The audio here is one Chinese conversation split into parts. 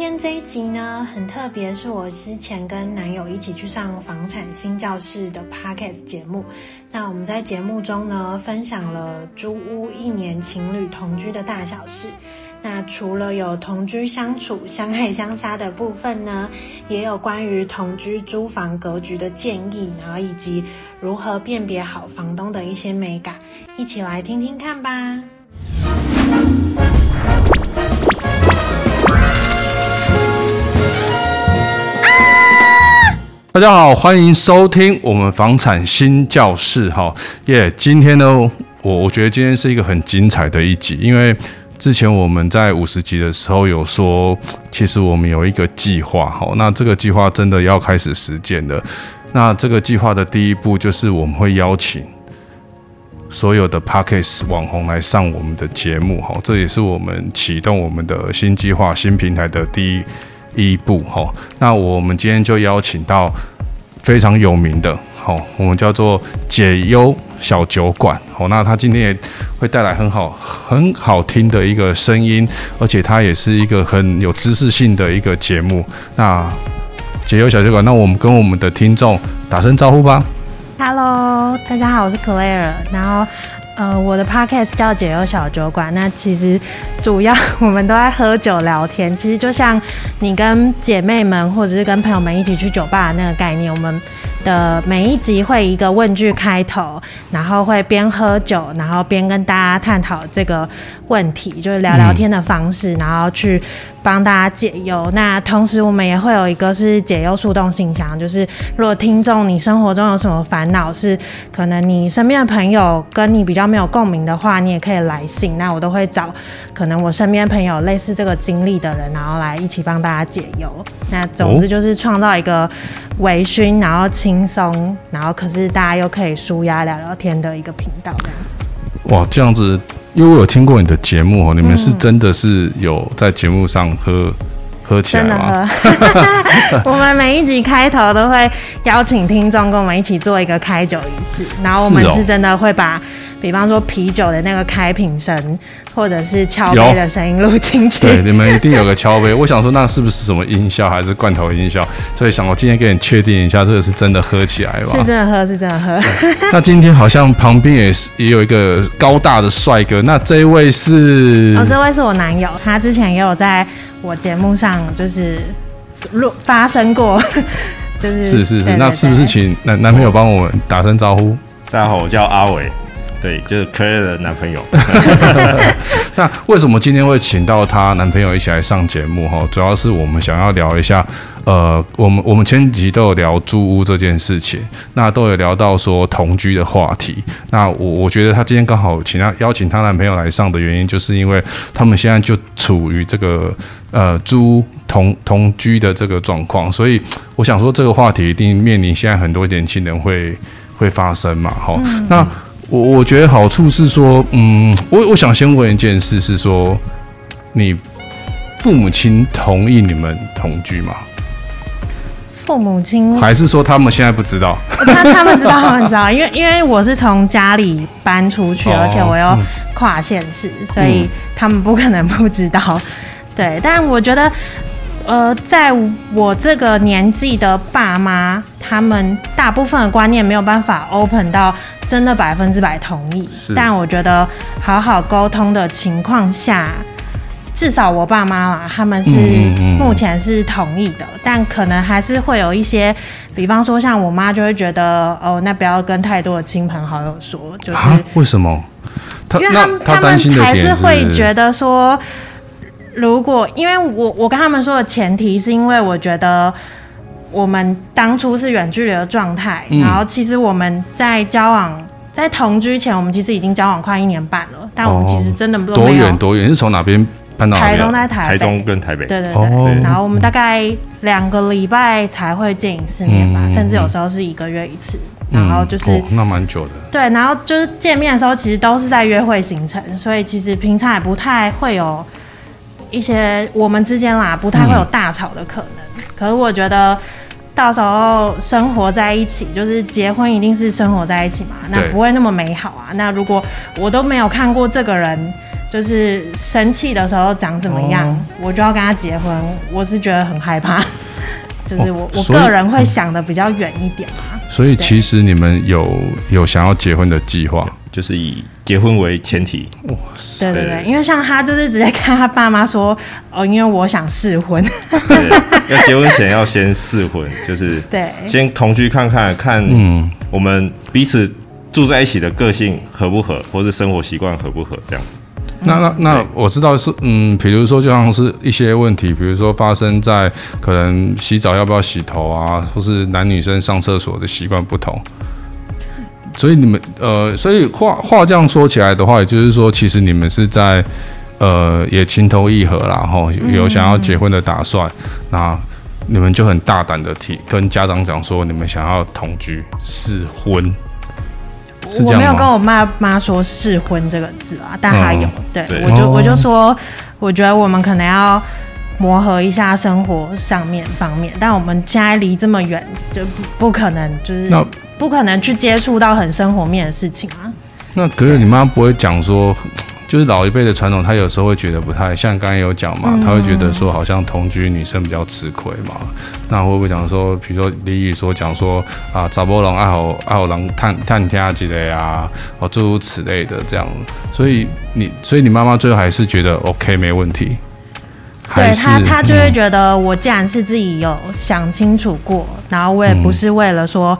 今天这一集呢，很特别，是我之前跟男友一起去上房产新教室的 Podcast 节目。那我们在节目中呢，分享了租屋一年情侣同居的大小事。那除了有同居相处、相爱相杀的部分呢，也有关于同居租房格局的建议，然后以及如何辨别好房东的一些美感，一起来听听看吧。大家好，欢迎收听我们房产新教室哈耶今天呢，我我觉得今天是一个很精彩的一集，因为之前我们在五十集的时候有说，其实我们有一个计划哈，那这个计划真的要开始实践了。那这个计划的第一步就是我们会邀请所有的 Podcast 网红来上我们的节目哈，这也是我们启动我们的新计划、新平台的第一。一步哈，那我们今天就邀请到非常有名的，好，我们叫做解忧小酒馆，好，那他今天也会带来很好很好听的一个声音，而且他也是一个很有知识性的一个节目。那解忧小酒馆，那我们跟我们的听众打声招呼吧。Hello，大家好，我是 Claire，然后。呃，我的 podcast 叫解忧小酒馆。那其实主要我们都在喝酒聊天，其实就像你跟姐妹们或者是跟朋友们一起去酒吧的那个概念。我们的每一集会一个问句开头，然后会边喝酒，然后边跟大家探讨这个问题，就是聊聊天的方式，然后去。帮大家解忧。那同时，我们也会有一个是解忧树洞信箱，就是如果听众你生活中有什么烦恼，是可能你身边的朋友跟你比较没有共鸣的话，你也可以来信。那我都会找可能我身边朋友类似这个经历的人，然后来一起帮大家解忧。那总之就是创造一个微醺，然后轻松，然后可是大家又可以舒压聊聊天的一个频道，这样子。哇，这样子。因为我有听过你的节目哦，你们是真的是有在节目上喝、嗯、喝起来吗？真的喝。我们每一集开头都会邀请听众跟我们一起做一个开酒仪式，然后我们是真的会把。比方说啤酒的那个开瓶声，或者是敲杯的声音录进去。对，你们一定有个敲杯。我想说，那是不是什么音效，还是罐头音效？所以想我今天给你确定一下，这个是真的喝起来吧？是真的喝，是真的喝。那今天好像旁边也是也有一个高大的帅哥，那这一位是？哦，这位是我男友，他之前也有在我节目上就是录发生过，就是是是是。那是不是请男男朋友帮我们打声招呼？大家好，我叫阿伟。对，就是 Claire 的男朋友。那为什么今天会请到她男朋友一起来上节目？哈，主要是我们想要聊一下，呃，我们我们前几集都有聊租屋这件事情，那都有聊到说同居的话题。那我我觉得她今天刚好请她邀请她男朋友来上的原因，就是因为他们现在就处于这个呃租同同居的这个状况，所以我想说这个话题一定面临现在很多年轻人会会发生嘛，哈、嗯，那。我我觉得好处是说，嗯，我我想先问一件事，是说，你父母亲同意你们同居吗？父母亲还是说他们现在不知道？他他们知道，他们知道，因为因为我是从家里搬出去，而且我又跨县市，嗯，所以他们不可能不知道。对，但我觉得。呃，在我这个年纪的爸妈，他们大部分的观念没有办法 open 到真的百分之百同意。但我觉得好好沟通的情况下，至少我爸妈啦，他们是目前是同意的。嗯嗯嗯。但可能还是会有一些，比方说像我妈就会觉得，哦，那不要跟太多的亲朋好友说，就是为什么？因为他们他们还是会觉得说。如果因为我我跟他们说的前提是因为我觉得我们当初是远距离的状态，嗯，然后其实我们在交往在同居前，我们其实已经交往快一年半了，但我们其实真的不多远多远？是从哪边搬到？台东在台，台中跟台北。对对对。哦然后我们大概两个礼拜才会见一次面吧，嗯甚至有时候是一个月一次。然后就是、哦、那蛮久的。对，然后就是见面的时候，其实都是在约会行程，所以其实平常也不太会有一些我们之间啦，不太会有大吵的可能。嗯、可是我觉得到时候生活在一起，就是结婚一定是生活在一起嘛，那不会那么美好啊。那如果我都没有看过这个人，就是生气的时候长怎么样，哦、我就要跟他结婚，我是觉得很害怕。就是我、哦、我个人会想的比较远一点嘛。所以其实你们有有想要结婚的计划，就是以结婚为前提。哇塞！对对对，因为像他就是直接看他爸妈说，哦，因为我想试婚。对，要结婚前要先试婚，就是对，先同居看看看，嗯，我们彼此住在一起的个性合不合，或是生活习惯合不合这样子。那那那我知道是嗯，比如说就像是一些问题，比如说发生在可能洗澡要不要洗头啊，或是男女生上厕所的习惯不同，所以你们呃，所以话话这样说起来的话，也就是说，其实你们是在呃也情投意合啦，然后有想要结婚的打算，嗯、那你们就很大胆的提跟家长讲说，你们想要同居试婚。我没有跟我妈妈说试婚这个字啊，但她有，对我就我就说，我觉得我们可能要磨合一下生活上面方面，但我们现在离这么远，就不不可能，就是不可能去接触到很生活面的事情啊。那可是你妈不会讲说。就是老一辈的传统，她有时候会觉得不太像刚才有讲嘛，她会觉得说好像同居女生比较吃亏嘛。那会不会讲说，比如说李宇说讲说啊，查某人爱好爱好人探探听之类啊，哦诸如此类的这样。所以你所以你妈妈最后还是觉得 OK 没问题。对他他就会觉得我既然是自己有想清楚过，然后我也不是为了说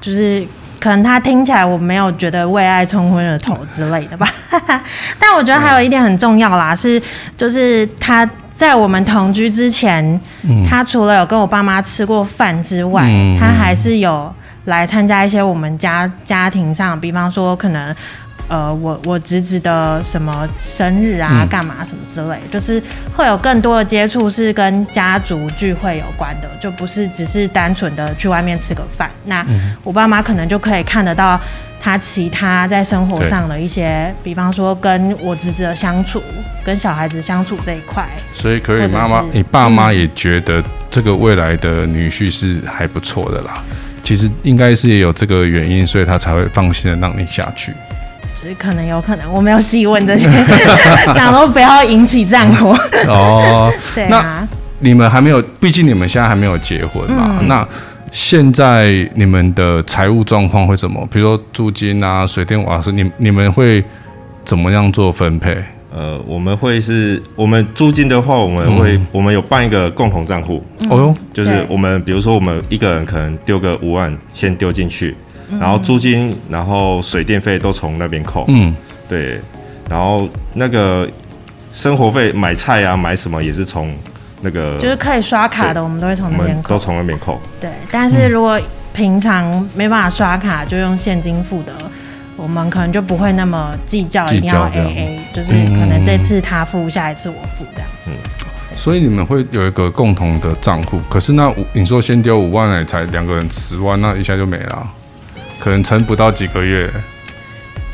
就是。可能他听起来我没有觉得为爱冲昏了头之类的吧，但我觉得还有一点很重要啦，是就是他在我们同居之前，他除了有跟我爸妈吃过饭之外，他还是有来参加一些我们家家庭上，比方说可能。呃，我我侄子的什么生日啊，干嘛什么之类，嗯、就是会有更多的接触，是跟家族聚会有关的，就不是只是单纯的去外面吃个饭。那我爸妈可能就可以看得到他其他在生活上的一些，比方说跟我侄子的相处，跟小孩子相处这一块。所以可以，妈妈，你爸妈也觉得这个未来的女婿是还不错的啦。其实应该是也有这个原因，所以他才会放心的让你下去。所以可能有可能，我没有细问这些，讲都不要引起战火。哦，对啊。那你们还没有，毕竟你们现在还没有结婚嘛。嗯、那现在你们的财务状况会怎么？比如说租金啊、水电瓦斯，你你们会怎么样做分配？呃，我们会是，我们租金的话，我们会，嗯、我们有办一个共同账户。哦哟，就是我们，比如说我们一个人可能丢个五万，先丢进去。然后租金，然后水电费都从那边扣。嗯，对。然后那个生活费，买菜啊，买什么也是从那个。就是可以刷卡的，我们都会从那边扣。都从那边扣。对，但是如果平常没办法刷卡，就用现金付的，我们可能就不会那么计较，一定要 AA，就是可能这次他付，下一次我付这样子。嗯，所以你们会有一个共同的账户，可是那五，你说先丢五万，才两个人十万，那一下就没了。可能撑不到几个月，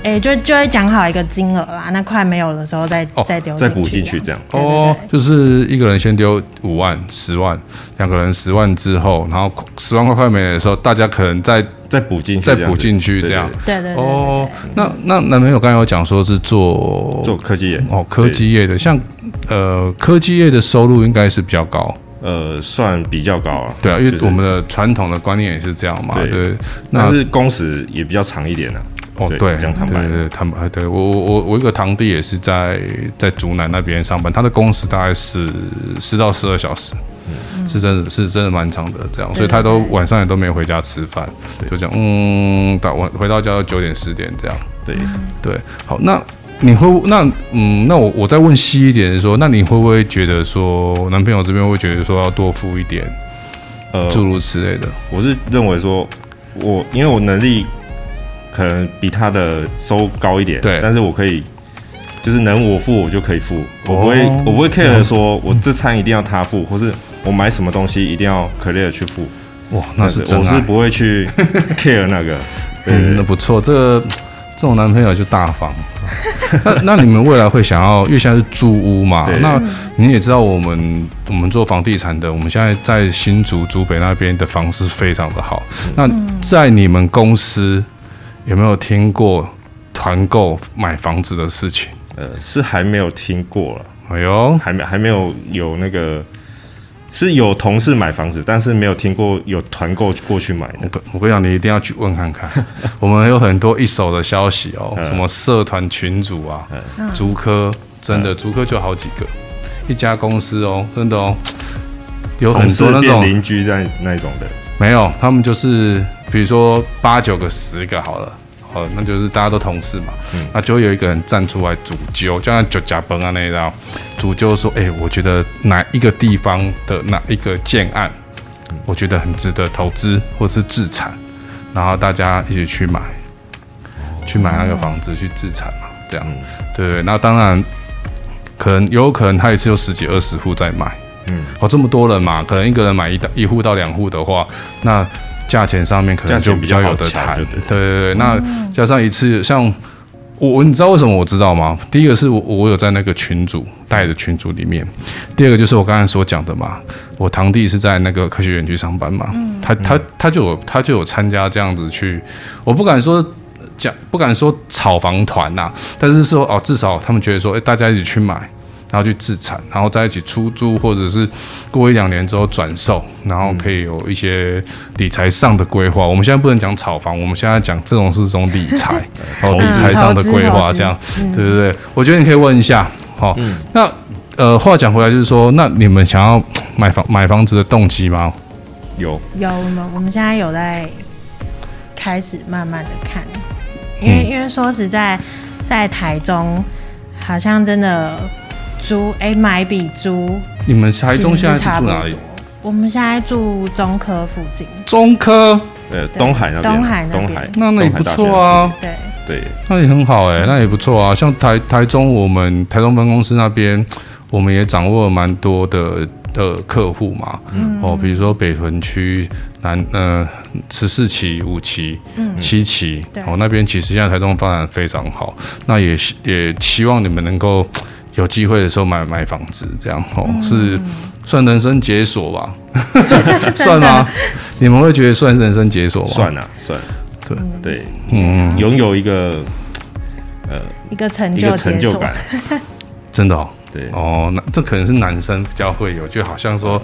哎、欸，就就会讲好一个金额啦，那快没有的时候再、哦、再丢，再补进去这样。哦，就是一个人先丢五万、十万，两个人十万之后，然后十万块快没了的时候，大家可能再再补进去，再补进去这样。对对对。哦，那那男朋友刚才有讲说是做做科技业哦，科技业的，像呃科技业的收入应该是比较高。呃，算比较高了。对啊，因为我们的传统的观念也是这样嘛。对，但是工时也比较长一点呢。哦，对，这样坦白，对，坦白，对我我我我一个堂弟也是在在竹南那边上班，他的工时大概是十到十二小时，嗯是真的是真的蛮长的这样，所以他都晚上也都没回家吃饭，就这样，嗯，到晚回到家都九点十点这样。对对，好，那。你会那嗯，那我我再问细一点说，那你会不会觉得说，男朋友这边会觉得说要多付一点，呃，诸如此类的？我是认为说，我因为我能力可能比他的收高一点，对，但是我可以就是能我付我就可以付，我不会、哦、我不会 care 说我这餐一定要他付，嗯、或是我买什么东西一定要 Claire 去付。哇，那是真，我是不会去 care 那个。嗯，那不错，这个这种男朋友就大方。那那你们未来会想要，因为现在是租屋嘛？那你也知道，我们我们做房地产的，我们现在在新竹竹北那边的房子非常的好。嗯、那在你们公司有没有听过团购买房子的事情？呃，是还没有听过了。哎呦，还没还没有有那个。是有同事买房子，但是没有听过有团购过去买的。我跟你讲，你一定要去问看看。我们有很多一手的消息哦，什么社团群组啊，竹科真的竹科就好几个，一家公司哦，真的哦，有很多那种邻居在那种的。没有，他们就是比如说八九个、十个好了。哦，那就是大家都同事嘛，嗯、那就会有一个人站出来主揪，就像酒家崩啊那一道，主揪说：“哎、欸，我觉得哪一个地方的哪一个建案，嗯、我觉得很值得投资或是自产，然后大家一起去买，哦、去买那个房子去自产嘛，这样，对对。那当然，可能有可能他一次有十几二十户在买，嗯，哦，这么多人嘛，可能一个人买一到一户到两户的话，那。价钱上面可能就比较有的谈，对对对。那加上一次，像我，你知道为什么我知道吗？第一个是我我有在那个群组带的群组里面，第二个就是我刚才所讲的嘛，我堂弟是在那个科学园区上班嘛，他他他就有他就有参加这样子去，我不敢说讲，不敢说炒房团呐，但是说哦，至少他们觉得说，哎，大家一起去买。然后去自产，然后在一起出租，或者是过一两年之后转售，然后可以有一些理财上的规划。我们现在不能讲炒房，我们现在讲这种是这种理财，哦，理财上的规划，这样，对对对。我觉得你可以问一下，好，那呃，话讲回来就是说，那你们想要买房买房子的动机吗？有有吗？我们现在有在开始慢慢的看，因为因为说实在，在台中好像真的。租哎、欸，买比租。你们台中现在是住哪里？我们现在住中科附近。中科，呃，东海那边。东海那边。那那也不错啊。对对，那也很好哎、欸，那也不错啊。像台台中，我们台中分公司那边，我们也掌握了蛮多的的客户嘛。嗯。哦，比如说北屯区南呃十四期、五期、嗯、七期，对哦，那边其实现在台中发展非常好。那也也希望你们能够。有机会的时候买买房子，这样哦，嗯、是算人生解锁吧？算吗？你们会觉得算人生解锁吗？算啊，算。对对，嗯，拥有一个呃一个成就成就感，真的哦。对哦，那这可能是男生比较会有，就好像说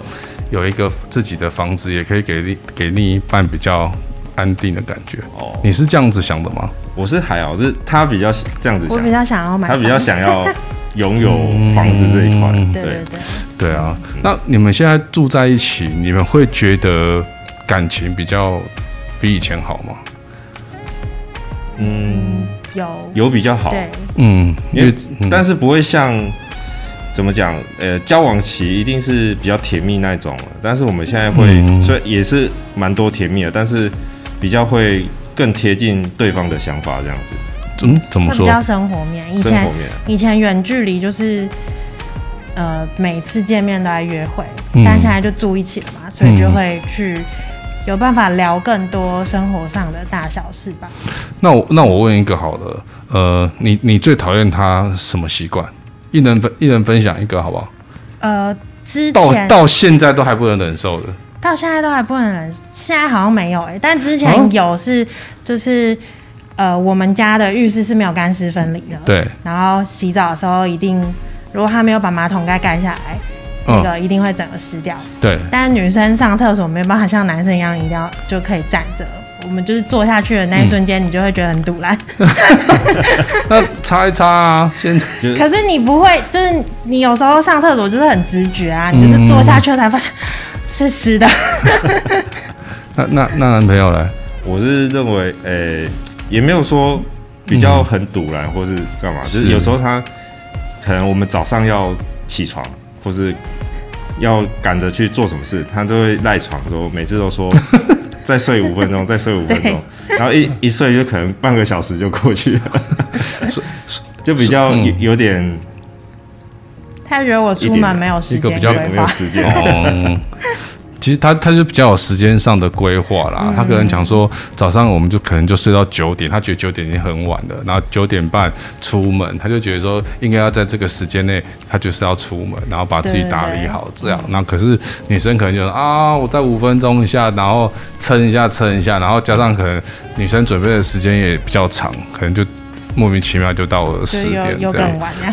有一个自己的房子，也可以给另给另一半比较安定的感觉。哦，你是这样子想的吗？我是还好，是他比较这样子想，我比较想要买，他比较想要。拥有房子这一块，嗯、对对对，对。啊。那你们现在住在一起，你们会觉得感情比较比以前好吗？嗯，有。有比较好，对，嗯，因为但是不会像怎么讲，呃，交往期一定是比较甜蜜那种，但是我们现在会，嗯、所以也是蛮多甜蜜的，但是比较会更贴近对方的想法这样子。嗯，怎么说？比较生活面。以前以前远距离就是，呃，每次见面都在约会，嗯、但现在就住一起了嘛，所以就会去有办法聊更多生活上的大小事吧。那我那我问一个好了，呃，你你最讨厌他什么习惯？一人分一人分享一个好不好？呃，之前到到现在都还不能忍受的，到现在都还不能忍受，现在好像没有哎、欸，但之前有是就是。呃，我们家的浴室是没有干湿分离的。对。然后洗澡的时候，一定如果他没有把马桶盖盖下来，那个一定会整个湿掉。对。但是女生上厕所没办法像男生一样，一定要就可以站着。我们就是坐下去的那一瞬间，你就会觉得很堵烂。那擦一擦啊，先。可是你不会，就是你有时候上厕所就是很直觉啊，你就是坐下去了才发现是湿的。那那那男朋友呢？我是认为，诶。也没有说比较很堵然，或是干嘛，就是有时候他可能我们早上要起床，或是要赶着去做什么事，他都会赖床说，每次都说 再睡五分钟，再睡五分钟，然后一一睡就可能半个小时就过去了。就比较有有点。他觉得我出门没有时间规划，没有时间。哦，其实他他就比较有时间上的规划啦。嗯、他可能讲说早上我们就可能就睡到九点，他觉得九点已经很晚了，然后九点半出门，他就觉得说应该要在这个时间内，他就是要出门，然后把自己打理好这样。那可是女生可能就说啊，我在五分钟一下，然后撑一下撑一下，然后加上可能女生准备的时间也比较长，可能就。莫名其妙就到了十点这样，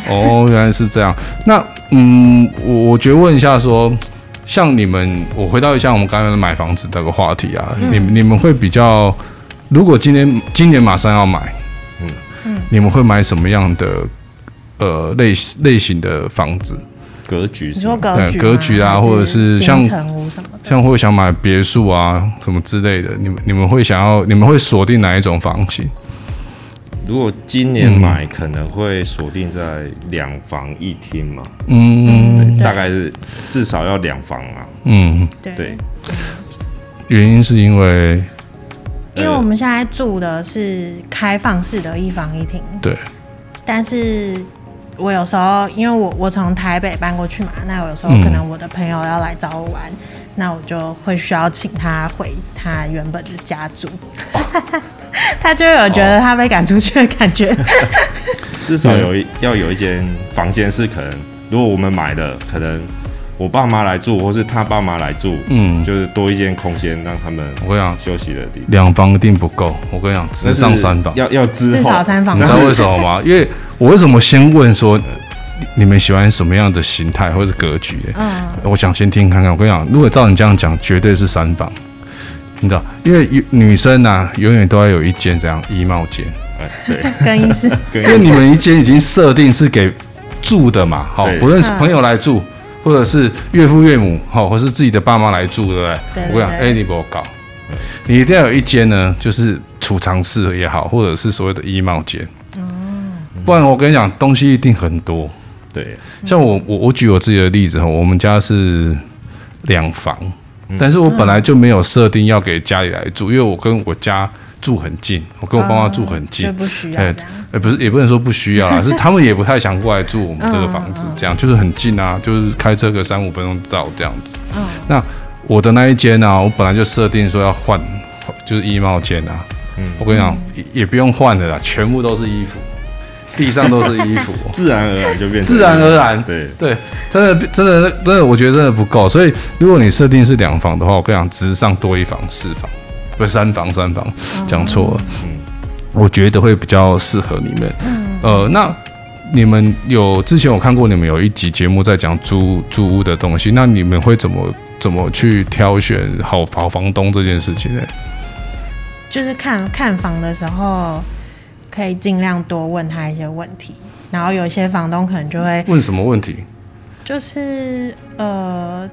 哦，原来是这样。那嗯，我我觉得问一下说，像你们，我回到一下我们刚刚的买房子这个话题啊，嗯、你们你们会比较，如果今年今年马上要买，嗯嗯，你们会买什么样的呃类类型的房子？格局？你说格局？格局啊，或者是像像会想买别墅啊什么之类的，你们你们会想要，你们会锁定哪一种房型？如果今年买，可能会锁定在两房一厅嘛，嗯，大概是至少要两房啊，嗯，对。原因是因为，因为我们现在住的是开放式的一房一厅，对。但是我有时候，因为我我从台北搬过去嘛，那我有时候可能我的朋友要来找我玩，嗯、那我就会需要请他回他原本的家住。哦 他就有觉得他被赶出去的感觉，至少有一要有一间房间是可能，如果我们买的，可能我爸妈来住，或是他爸妈来住，嗯，就是多一间空间让他们我跟你讲休息的地方。两房一定不够，我跟你讲，只上三房，要要之后至少三房。你知道为什么吗？因为我为什么先问说你们喜欢什么样的形态或者是格局？嗯，我想先听看看。我跟你讲，如果照你这样讲，绝对是三房。你知道，因为女生啊，永远都要有一间这样衣帽间，哎，对，更衣室，因为你们一间已经设定是给住的嘛，好，不论是朋友来住，或者是岳父岳母，好，或是自己的爸妈来住，对不对？对。我跟你讲，哎，你不要搞，你一定要有一间呢，就是储藏室也好，或者是所谓的衣帽间，哦，不然我跟你讲，东西一定很多。对，像我，我，我举我自己的例子哈，我们家是两房。但是我本来就没有设定要给家里来住，因为我跟我家住很近，我跟我爸妈住很近，就不需要。哎，不是，也不能说不需要啦，是他们也不太想过来住我们这个房子，这样就是很近啊，就是开车个三五分钟到这样子。那我的那一间呢，我本来就设定说要换，就是衣帽间啊。嗯，我跟你讲，也不用换的啦，全部都是衣服。地上都是衣服，自然而然就变成自然而然。对对，真的真的真的，我觉得真的不够。所以如果你设定是两房的话，我跟你讲，直上多一房四房，不是三房三房，讲错了。嗯，我觉得会比较适合你们。嗯，呃，那你们有之前我看过你们有一集节目在讲租租屋的东西，那你们会怎么怎么去挑选好好房东这件事情呢？就是看看房的时候。可以尽量多问他一些问题，然后有一些房东可能就会问什么问题？就是呃，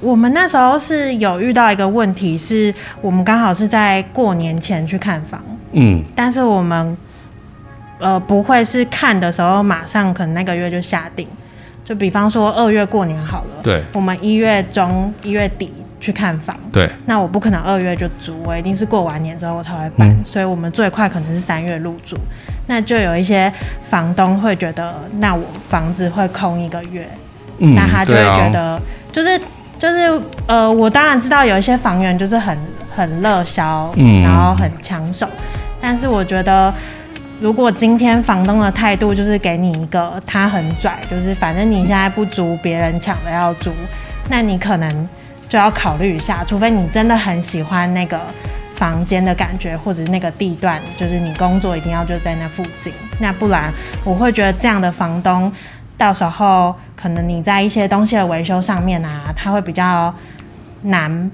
我们那时候是有遇到一个问题，是我们刚好是在过年前去看房，嗯，但是我们呃不会是看的时候马上可能那个月就下定，就比方说二月过年好了，对，我们一月中一月底。去看房，对，那我不可能二月就租，我一定是过完年之后我才会搬，嗯、所以我们最快可能是三月入住。那就有一些房东会觉得，那我房子会空一个月，嗯、那他就会觉得，啊、就是就是呃，我当然知道有一些房源就是很很热销，嗯、然后很抢手，但是我觉得，如果今天房东的态度就是给你一个他很拽，就是反正你现在不租，别人抢着要租，那你可能。就要考虑一下，除非你真的很喜欢那个房间的感觉，或者那个地段，就是你工作一定要就在那附近，那不然我会觉得这样的房东，到时候可能你在一些东西的维修上面啊，他会比较难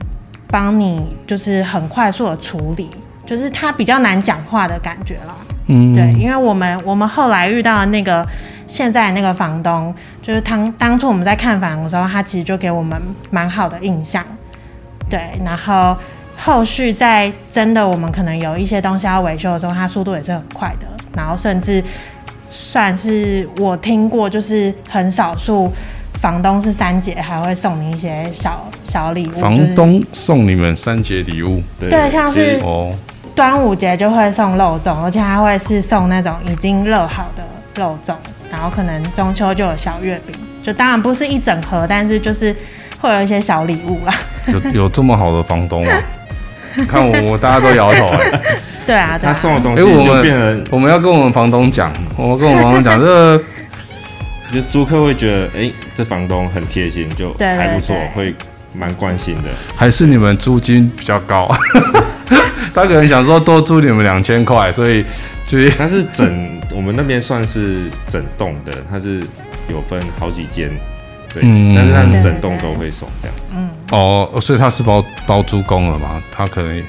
帮你，就是很快速的处理，就是他比较难讲话的感觉了。嗯，对，因为我们我们后来遇到的那个现在那个房东，就是当当初我们在看房的时候，他其实就给我们蛮好的印象，对，然后后续在真的我们可能有一些东西要维修的时候，他速度也是很快的，然后甚至算是我听过，就是很少数房东是三节还会送你一些小小礼物，房东送你们三节礼物，对，像是哦。端午节就会送肉粽，而且还会是送那种已经热好的肉粽，然后可能中秋就有小月饼，就当然不是一整盒，但是就是会有一些小礼物啦。有 有这么好的房东吗？看我，我大家都摇头哎、欸。对啊，对啊，他送的东西就变成、欸、我们要跟我们房东讲，我们跟我们房东讲这个。就租客会觉得，哎、欸，这房东很贴心，就还不错，会蛮关心的。还是你们租金比较高？他可能想说多租你们两千块，所以就他是整我们那边算是整栋的，它是有分好几间，对，嗯、但是它是整栋都会送这样子。嗯，哦，所以他是包包租公了嘛？他可能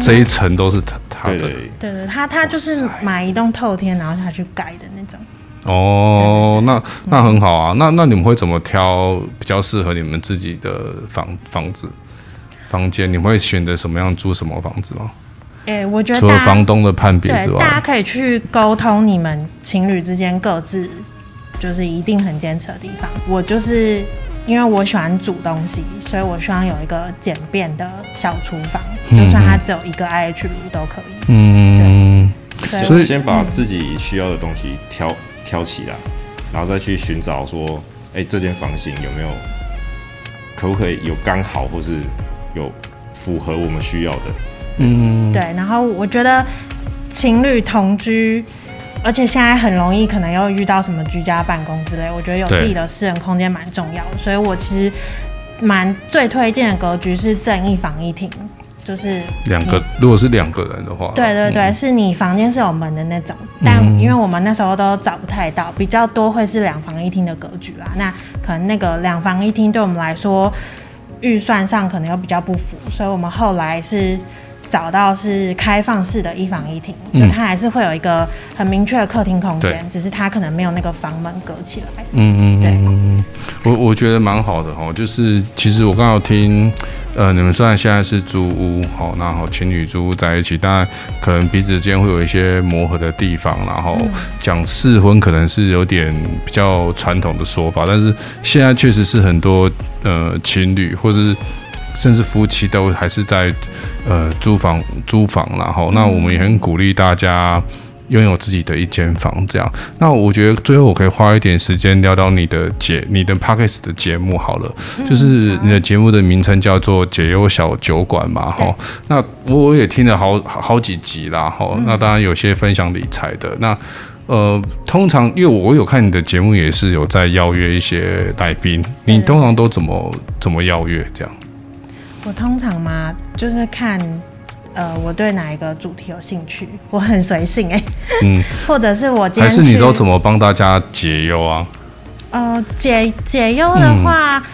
这一层都是他他的，对对对，他他就是买一栋透天，然后他去盖的那种。哦，那那很好啊。那那你们会怎么挑比较适合你们自己的房房子房间？你们会选择什么样租什么房子吗？哎、欸，我觉得除了房东的判别之外，大家可以去沟通你们情侣之间各自就是一定很坚持的地方。我就是因为我喜欢煮东西，所以我希望有一个简便的小厨房，嗯、就算它只有一个 IH 炉都可以。嗯，对，所以先把自己需要的东西挑。挑起来，然后再去寻找说，哎、欸，这间房型有没有，可不可以有刚好，或是有符合我们需要的？嗯，对。然后我觉得情侣同居，而且现在很容易可能又遇到什么居家办公之类，我觉得有自己的私人空间蛮重要的。所以我其实蛮最推荐的格局是正一房一厅。就是两个，如果是两个人的话，对对对，嗯、是你房间是有门的那种，但因为我们那时候都找不太到，比较多会是两房一厅的格局啦。那可能那个两房一厅对我们来说，预算上可能又比较不符，所以我们后来是。找到是开放式的一房一厅，嗯、就它还是会有一个很明确的客厅空间，只是它可能没有那个房门隔起来。嗯嗯，对。我我觉得蛮好的哈，就是其实我刚好听，呃，你们虽然现在是租屋，好，然后情侣租屋在一起，当然可能彼此间会有一些磨合的地方，然后讲试婚可能是有点比较传统的说法，但是现在确实是很多呃情侣或者是。甚至夫妻都还是在呃租房租房，然后那我们也很鼓励大家拥有自己的一间房，这样。那我觉得最后我可以花一点时间聊聊你的节你的 Podcast 的节目好了，就是你的节目的名称叫做解忧小酒馆嘛，哈。那我也听了好好几集啦，哈。那当然有些分享理财的，那呃通常因为我有看你的节目，也是有在邀约一些来宾，你通常都怎么怎么邀约这样？我通常嘛，就是看，呃，我对哪一个主题有兴趣，我很随性哎、欸，嗯，或者是我今天还是你都怎么帮大家解忧啊？呃，解解忧的话、嗯、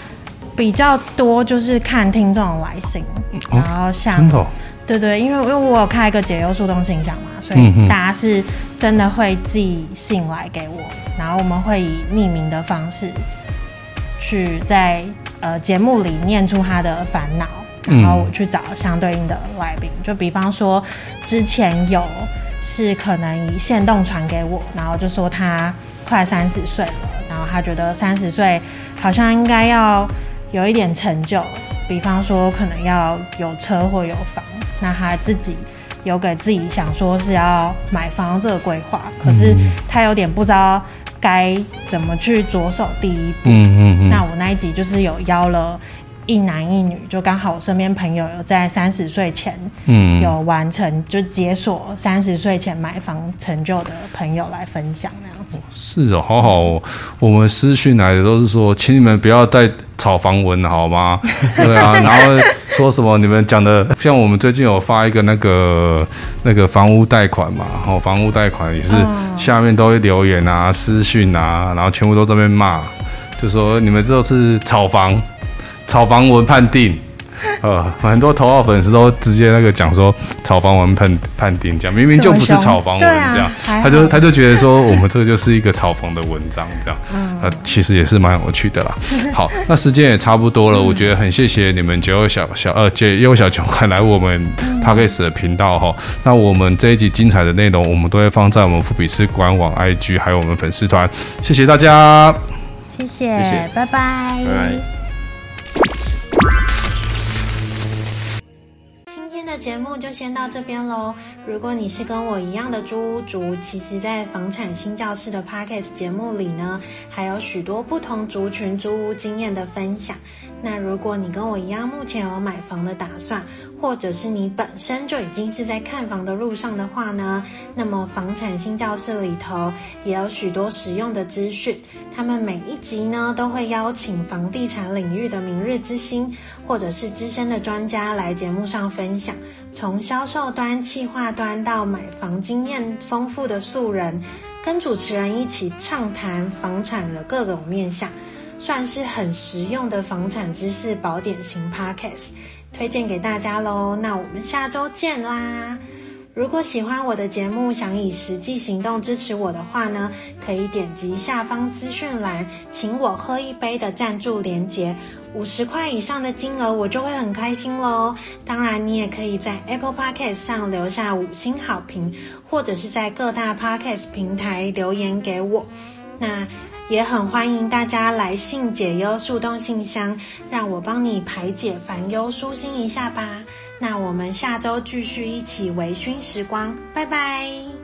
比较多，就是看听众的来信，然后像，哦哦、对，对对，因为因为我有开一个解忧树洞信箱嘛，所以大家是真的会寄信来给我，然后我们会以匿名的方式去在。呃，节目里念出他的烦恼，然后我去找相对应的来宾。嗯、就比方说，之前有是可能以线动传给我，然后就说他快三十岁了，然后他觉得三十岁好像应该要有一点成就，比方说可能要有车或有房。那他自己有给自己想说是要买房这个规划，可是他有点不知道。该怎么去着手第一步？嗯嗯嗯。那我那一集就是有邀了一男一女，就刚好我身边朋友有在三十岁前，嗯，有完成就解锁三十岁前买房成就的朋友来分享那样子。是哦，好好哦。我们私讯来的都是说，请你们不要再炒房文了好吗？对啊，然后说什么你们讲的，像我们最近有发一个那个那个房屋贷款嘛，然后房屋贷款也是下面都会留言啊、私讯啊，然后全部都在那边骂，就说你们这都是炒房。炒房文判定，呃，很多头号粉丝都直接那个讲说炒房文判判定，讲明明就不是炒房文这样，啊、他就他就觉得说我们这个就是一个炒房的文章这样，呃，其实也是蛮有趣的啦。好，那时间也差不多了，我觉得很谢谢你们解忧小小呃解忧小酒馆来我们 Podcast 的频道哈。那我们这一集精彩的内容，我们都会放在我们富比斯官网 IG 还有我们粉丝团，谢谢大家，谢谢，谢谢。拜拜，拜拜。节目就先到这边喽。如果你是跟我一样的租屋族，其实，在房产新教室的 Podcast 节目里呢，还有许多不同族群租屋经验的分享。那如果你跟我一样，目前有买房的打算，或者是你本身就已经是在看房的路上的话呢，那么房产新教室里头也有许多实用的资讯。他们每一集呢，都会邀请房地产领域的明日之星，或者是资深的专家来节目上分享，从销售端、企划端到买房经验丰富的素人，跟主持人一起畅谈房产的各种面向。算是很实用的房产知识宝典型 Podcast，推荐给大家喽。那我们下周见啦！如果喜欢我的节目，想以实际行动支持我的话呢，可以点击下方资讯栏，请我喝一杯的赞助连结，五十块以上的金额我就会很开心喽。当然，你也可以在 Apple Podcast 上留下五星好评，或者是在各大 Podcast 平台留言给我。那。也很欢迎大家来信解忧速冻信箱，让我帮你排解烦忧，舒心一下吧。那我们下周继续一起微醺时光，拜拜。